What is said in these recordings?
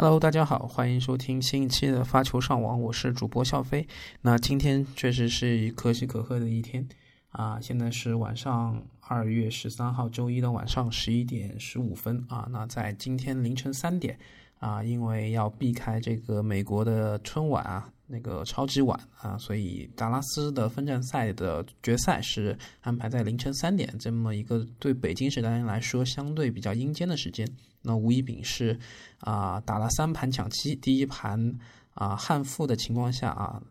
Hello，大家好，欢迎收听新一期的发球上网，我是主播笑飞。那今天确实是可喜可贺的一天啊！现在是晚上二月十三号周一的晚上十一点十五分啊。那在今天凌晨三点啊，因为要避开这个美国的春晚啊。那个超级晚啊，所以达拉斯的分站赛的决赛是安排在凌晨三点，这么一个对北京时间来说相对比较阴间的时间。那吴一丙是啊打了三盘抢七，第一盘啊憾负的情况下啊，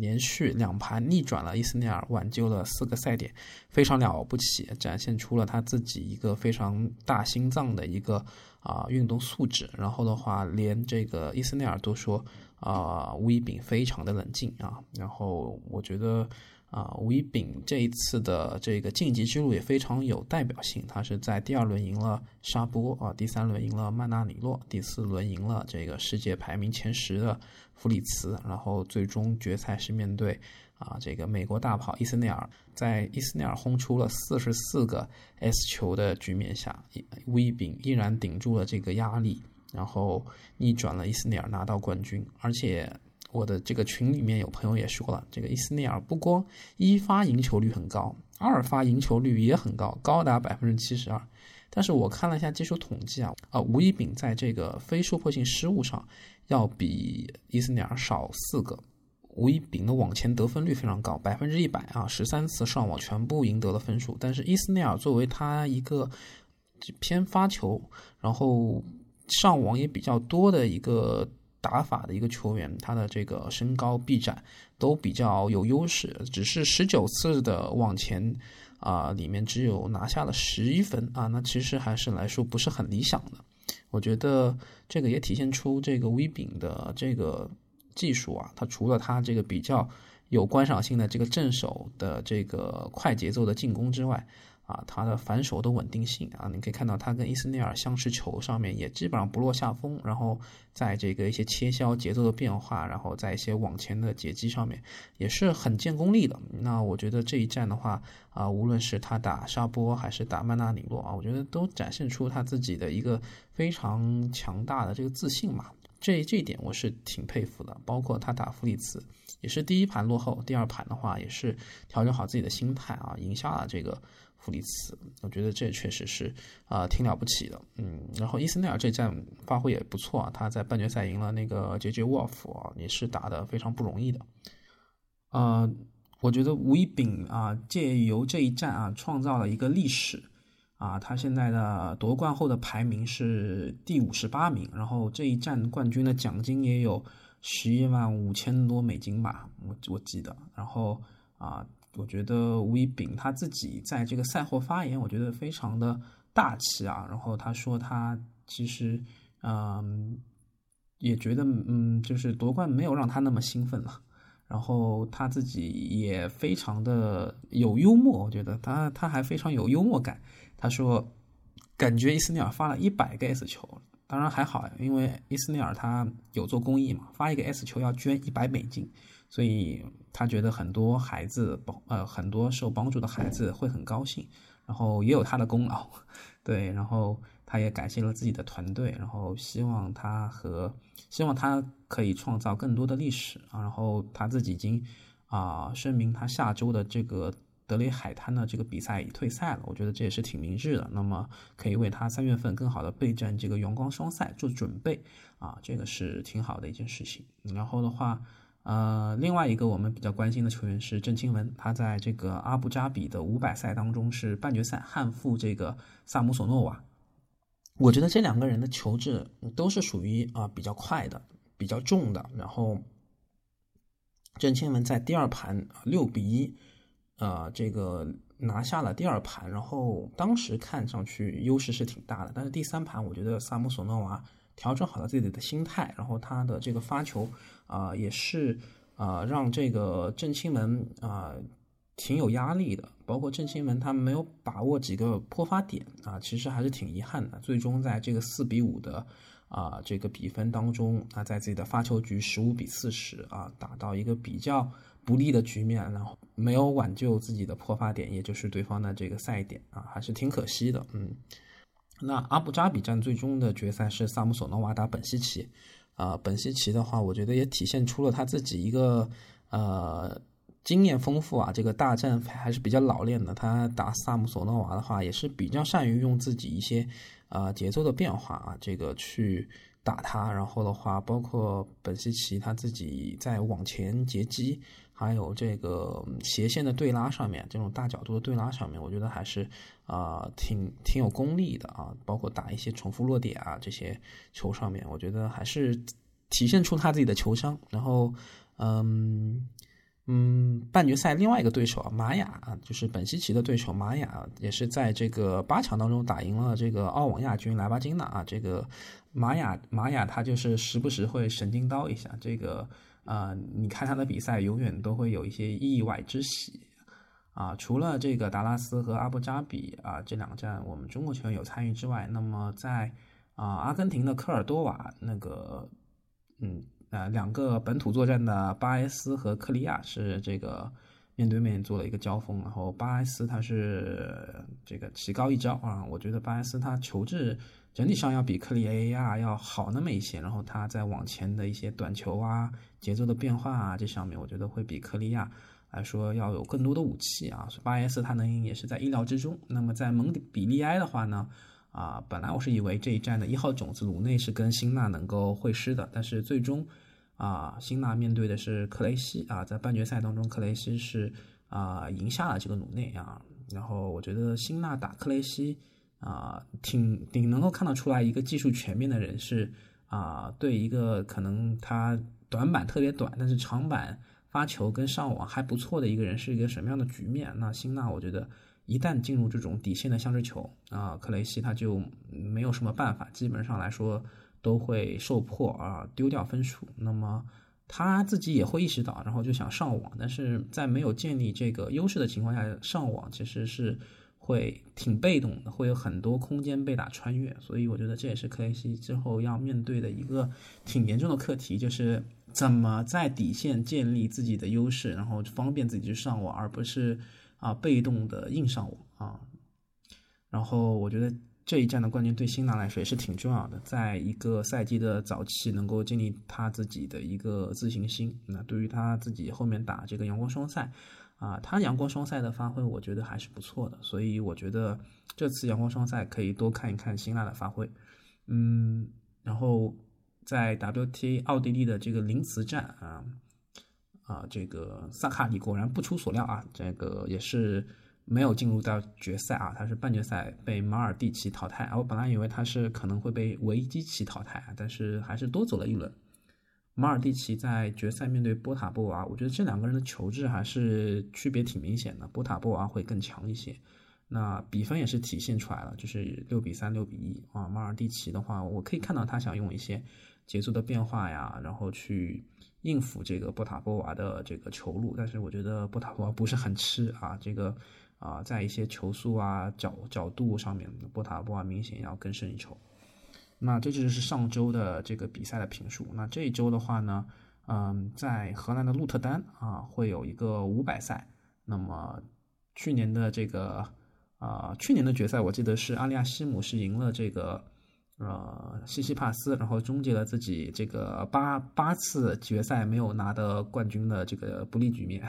连续两盘逆转了伊斯内尔，挽救了四个赛点，非常了不起，展现出了他自己一个非常大心脏的一个啊运动素质。然后的话，连这个伊斯内尔都说。啊，吴一丙非常的冷静啊，然后我觉得啊，吴一丙这一次的这个晋级之路也非常有代表性。他是在第二轮赢了沙波啊，第三轮赢了曼纳里洛，第四轮赢了这个世界排名前十的弗里茨，然后最终决赛是面对啊这个美国大跑伊斯内尔，在伊斯内尔轰出了四十四个 S 球的局面下，吴一丙依然顶住了这个压力。然后逆转了伊斯内尔拿到冠军，而且我的这个群里面有朋友也说了，这个伊斯内尔不光一发赢球率很高，二发赢球率也很高，高达百分之七十二。但是我看了一下技术统计啊，啊吴一丙在这个非突破性失误上要比伊斯内尔少四个。吴一丙的网前得分率非常高，百分之一百啊，十三次上网全部赢得了分数。但是伊斯内尔作为他一个偏发球，然后。上网也比较多的一个打法的一个球员，他的这个身高臂展都比较有优势，只是十九次的往前啊，里面只有拿下了十一分啊，那其实还是来说不是很理想的。我觉得这个也体现出这个威丙的这个技术啊，他除了他这个比较有观赏性的这个正手的这个快节奏的进攻之外。啊，他的反手的稳定性啊，你可以看到他跟伊斯内尔相持球上面也基本上不落下风，然后在这个一些切削节奏的变化，然后在一些往前的截击上面也是很见功力的。那我觉得这一战的话啊，无论是他打沙波还是打曼纳里洛啊，我觉得都展现出他自己的一个非常强大的这个自信嘛。这这一点我是挺佩服的。包括他打弗里茨也是第一盘落后，第二盘的话也是调整好自己的心态啊，赢下了这个。弗里茨，我觉得这确实是啊，挺了不起的，嗯。然后伊斯内尔这战发挥也不错啊，他在半决赛赢了那个杰杰沃夫啊，也是打的非常不容易的。呃，我觉得吴一丙啊，借由这一战啊，创造了一个历史啊，他现在的夺冠后的排名是第五十八名，然后这一战冠军的奖金也有十一万五千多美金吧，我我记得，然后啊。我觉得吴一丙他自己在这个赛后发言，我觉得非常的大气啊。然后他说他其实，嗯，也觉得嗯，就是夺冠没有让他那么兴奋了。然后他自己也非常的有幽默，我觉得他他还非常有幽默感。他说，感觉伊斯内尔发了一百个 S 球，当然还好，因为伊斯内尔他有做公益嘛，发一个 S 球要捐一百美金。所以他觉得很多孩子帮呃很多受帮助的孩子会很高兴，然后也有他的功劳，对，然后他也感谢了自己的团队，然后希望他和希望他可以创造更多的历史啊，然后他自己已经啊声明他下周的这个德雷海滩的这个比赛已退赛了，我觉得这也是挺明智的，那么可以为他三月份更好的备战这个阳光双赛做准备啊，这个是挺好的一件事情，然后的话。呃，另外一个我们比较关心的球员是郑钦文，他在这个阿布扎比的五百赛当中是半决赛憾负这个萨姆索诺瓦。我觉得这两个人的球质都是属于啊比较快的、比较重的。然后郑钦文在第二盘六比一，呃，这个拿下了第二盘，然后当时看上去优势是挺大的。但是第三盘，我觉得萨姆索诺娃调整好了自己的心态，然后他的这个发球。啊，也是啊，让这个郑钦文啊挺有压力的。包括郑钦文他没有把握几个破发点啊，其实还是挺遗憾的。最终在这个四比五的啊这个比分当中，啊在自己的发球局十五比四十啊打到一个比较不利的局面，然后没有挽救自己的破发点，也就是对方的这个赛点啊，还是挺可惜的。嗯，那阿布扎比站最终的决赛是萨姆索诺娃打本西奇，啊，本西奇的话，我觉得也体现出了他自己一个呃经验丰富啊，这个大战还是比较老练的。他打萨姆索诺娃的话，也是比较善于用自己一些啊节奏的变化啊，这个去打他。然后的话，包括本西奇他自己在往前截击。还有这个斜线的对拉上面，这种大角度的对拉上面，我觉得还是啊挺挺有功力的啊。包括打一些重复落点啊这些球上面，我觉得还是体现出他自己的球商。然后，嗯嗯，半决赛另外一个对手啊，玛雅啊，就是本西奇的对手玛雅，也是在这个八强当中打赢了这个澳网亚军莱巴金娜啊。这个玛雅玛雅他就是时不时会神经刀一下这个。啊，你看他的比赛，永远都会有一些意外之喜啊！除了这个达拉斯和阿布扎比啊这两站我们中国球员有参与之外，那么在啊阿根廷的科尔多瓦那个，嗯呃两个本土作战的巴埃斯和克利亚是这个面对面做了一个交锋，然后巴埃斯他是这个棋高一招啊，我觉得巴埃斯他球质。整体上要比克里 A A R 要好那么一些，然后他在往前的一些短球啊、节奏的变化啊这上面，我觉得会比克利亚来说要有更多的武器啊。所以巴埃斯他能赢也是在意料之中。那么在蒙比利埃的话呢，啊，本来我是以为这一站的一号种子鲁内是跟辛纳能够会师的，但是最终啊，辛纳面对的是克雷西啊，在半决赛当中克雷西是啊赢下了这个鲁内啊，然后我觉得辛纳打克雷西。啊，挺挺能够看得出来，一个技术全面的人是啊，对一个可能他短板特别短，但是长板发球跟上网还不错的一个人是一个什么样的局面？那辛纳，我觉得一旦进入这种底线的相持球啊，克雷西他就没有什么办法，基本上来说都会受迫啊，丢掉分数。那么他自己也会意识到，然后就想上网，但是在没有建立这个优势的情况下上网，其实是。会挺被动的，会有很多空间被打穿越，所以我觉得这也是克雷西之后要面对的一个挺严重的课题，就是怎么在底线建立自己的优势，然后方便自己去上网，而不是啊被动的硬上网啊。然后我觉得这一战的冠军对辛纳来说也是挺重要的，在一个赛季的早期能够建立他自己的一个自信心，那对于他自己后面打这个阳光双赛。啊，他阳光双赛的发挥，我觉得还是不错的，所以我觉得这次阳光双赛可以多看一看辛纳的发挥。嗯，然后在 WTA 奥地利的这个林茨站啊啊，这个萨卡里果然不出所料啊，这个也是没有进入到决赛啊，他是半决赛被马尔蒂奇淘汰。我本来以为他是可能会被维基奇淘汰，但是还是多走了一轮。马尔蒂奇在决赛面对波塔波娃，我觉得这两个人的球质还是区别挺明显的，波塔波娃会更强一些。那比分也是体现出来了，就是六比三、六比一啊。马尔蒂奇的话，我可以看到他想用一些节奏的变化呀，然后去应付这个波塔波娃的这个球路，但是我觉得波塔波娃不是很吃啊，这个啊，在一些球速啊、角角度上面，波塔波娃明显要更胜一筹。那这就是上周的这个比赛的评述。那这一周的话呢，嗯，在荷兰的鹿特丹啊，会有一个五百赛。那么去年的这个啊，去年的决赛，我记得是阿利亚西姆是赢了这个呃西西帕斯，然后终结了自己这个八八次决赛没有拿的冠军的这个不利局面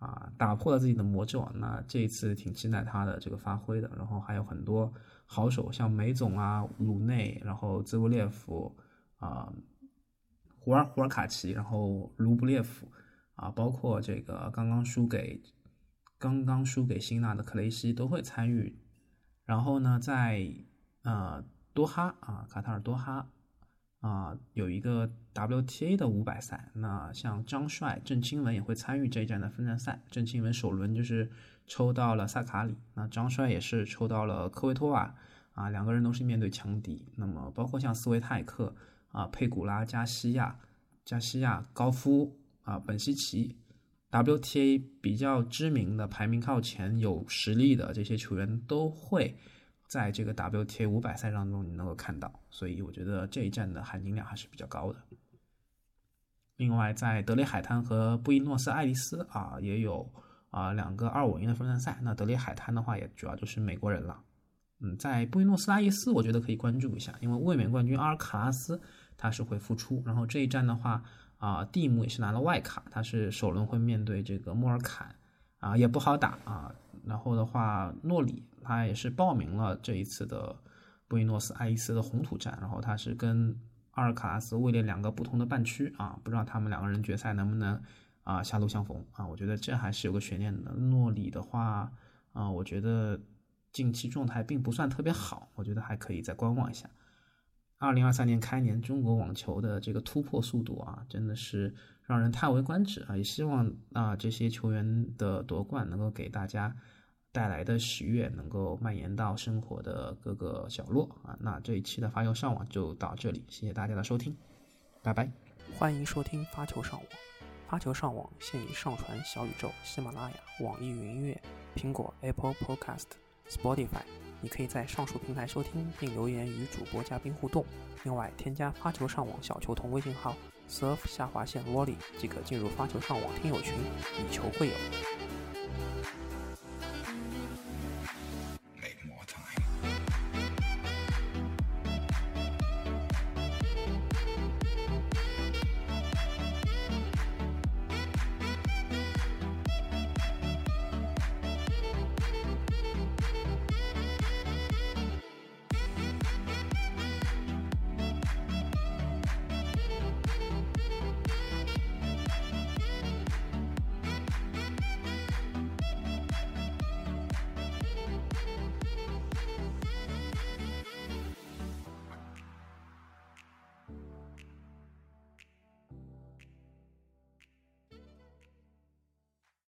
啊，打破了自己的魔咒。那这一次挺期待他的这个发挥的。然后还有很多。好手像梅总啊、鲁内，然后兹维列夫啊、胡尔胡尔卡奇，然后卢布列夫啊，包括这个刚刚输给刚刚输给辛纳的克雷西都会参与。然后呢，在呃多哈啊，卡塔尔多哈啊，有一个 WTA 的五百赛，那像张帅、郑钦文也会参与这一站的分站赛。郑钦文首轮就是。抽到了萨卡里，那张帅也是抽到了科维托瓦，啊，两个人都是面对强敌。那么包括像斯维泰克啊、佩古拉、加西亚、加西亚、高夫啊、本西奇，WTA 比较知名的、排名靠前、有实力的这些球员都会在这个 WTA 五百赛当中你能够看到，所以我觉得这一站的含金量还是比较高的。另外，在德雷海滩和布宜诺斯艾利斯啊，也有。啊，两个二五零的分站赛，那德里海滩的话也主要就是美国人了。嗯，在布宜诺斯艾利斯，我觉得可以关注一下，因为卫冕冠军阿尔卡拉斯他是会复出，然后这一站的话啊，蒂姆也是拿了外卡，他是首轮会面对这个莫尔坎啊，也不好打啊。然后的话，诺里他也是报名了这一次的布宜诺斯艾利斯的红土站，然后他是跟阿尔卡拉斯位列两个不同的半区啊，不知道他们两个人决赛能不能啊狭路相逢啊？我觉得这还是有个悬念的。诺里的话啊，我觉得。近期状态并不算特别好，我觉得还可以再观望一下。二零二三年开年，中国网球的这个突破速度啊，真的是让人叹为观止啊！也希望啊这些球员的夺冠能够给大家带来的喜悦能够蔓延到生活的各个角落啊！那这一期的发球上网就到这里，谢谢大家的收听，拜拜！欢迎收听发球上网，发球上网现已上传小宇宙、喜马拉雅、网易云音乐、苹果 Apple Podcast。Spotify，你可以在上述平台收听并留言与主播嘉宾互动。另外，添加发球上网小球童微信号 surf 下划线 volley 即可进入发球上网听友群，以球会友。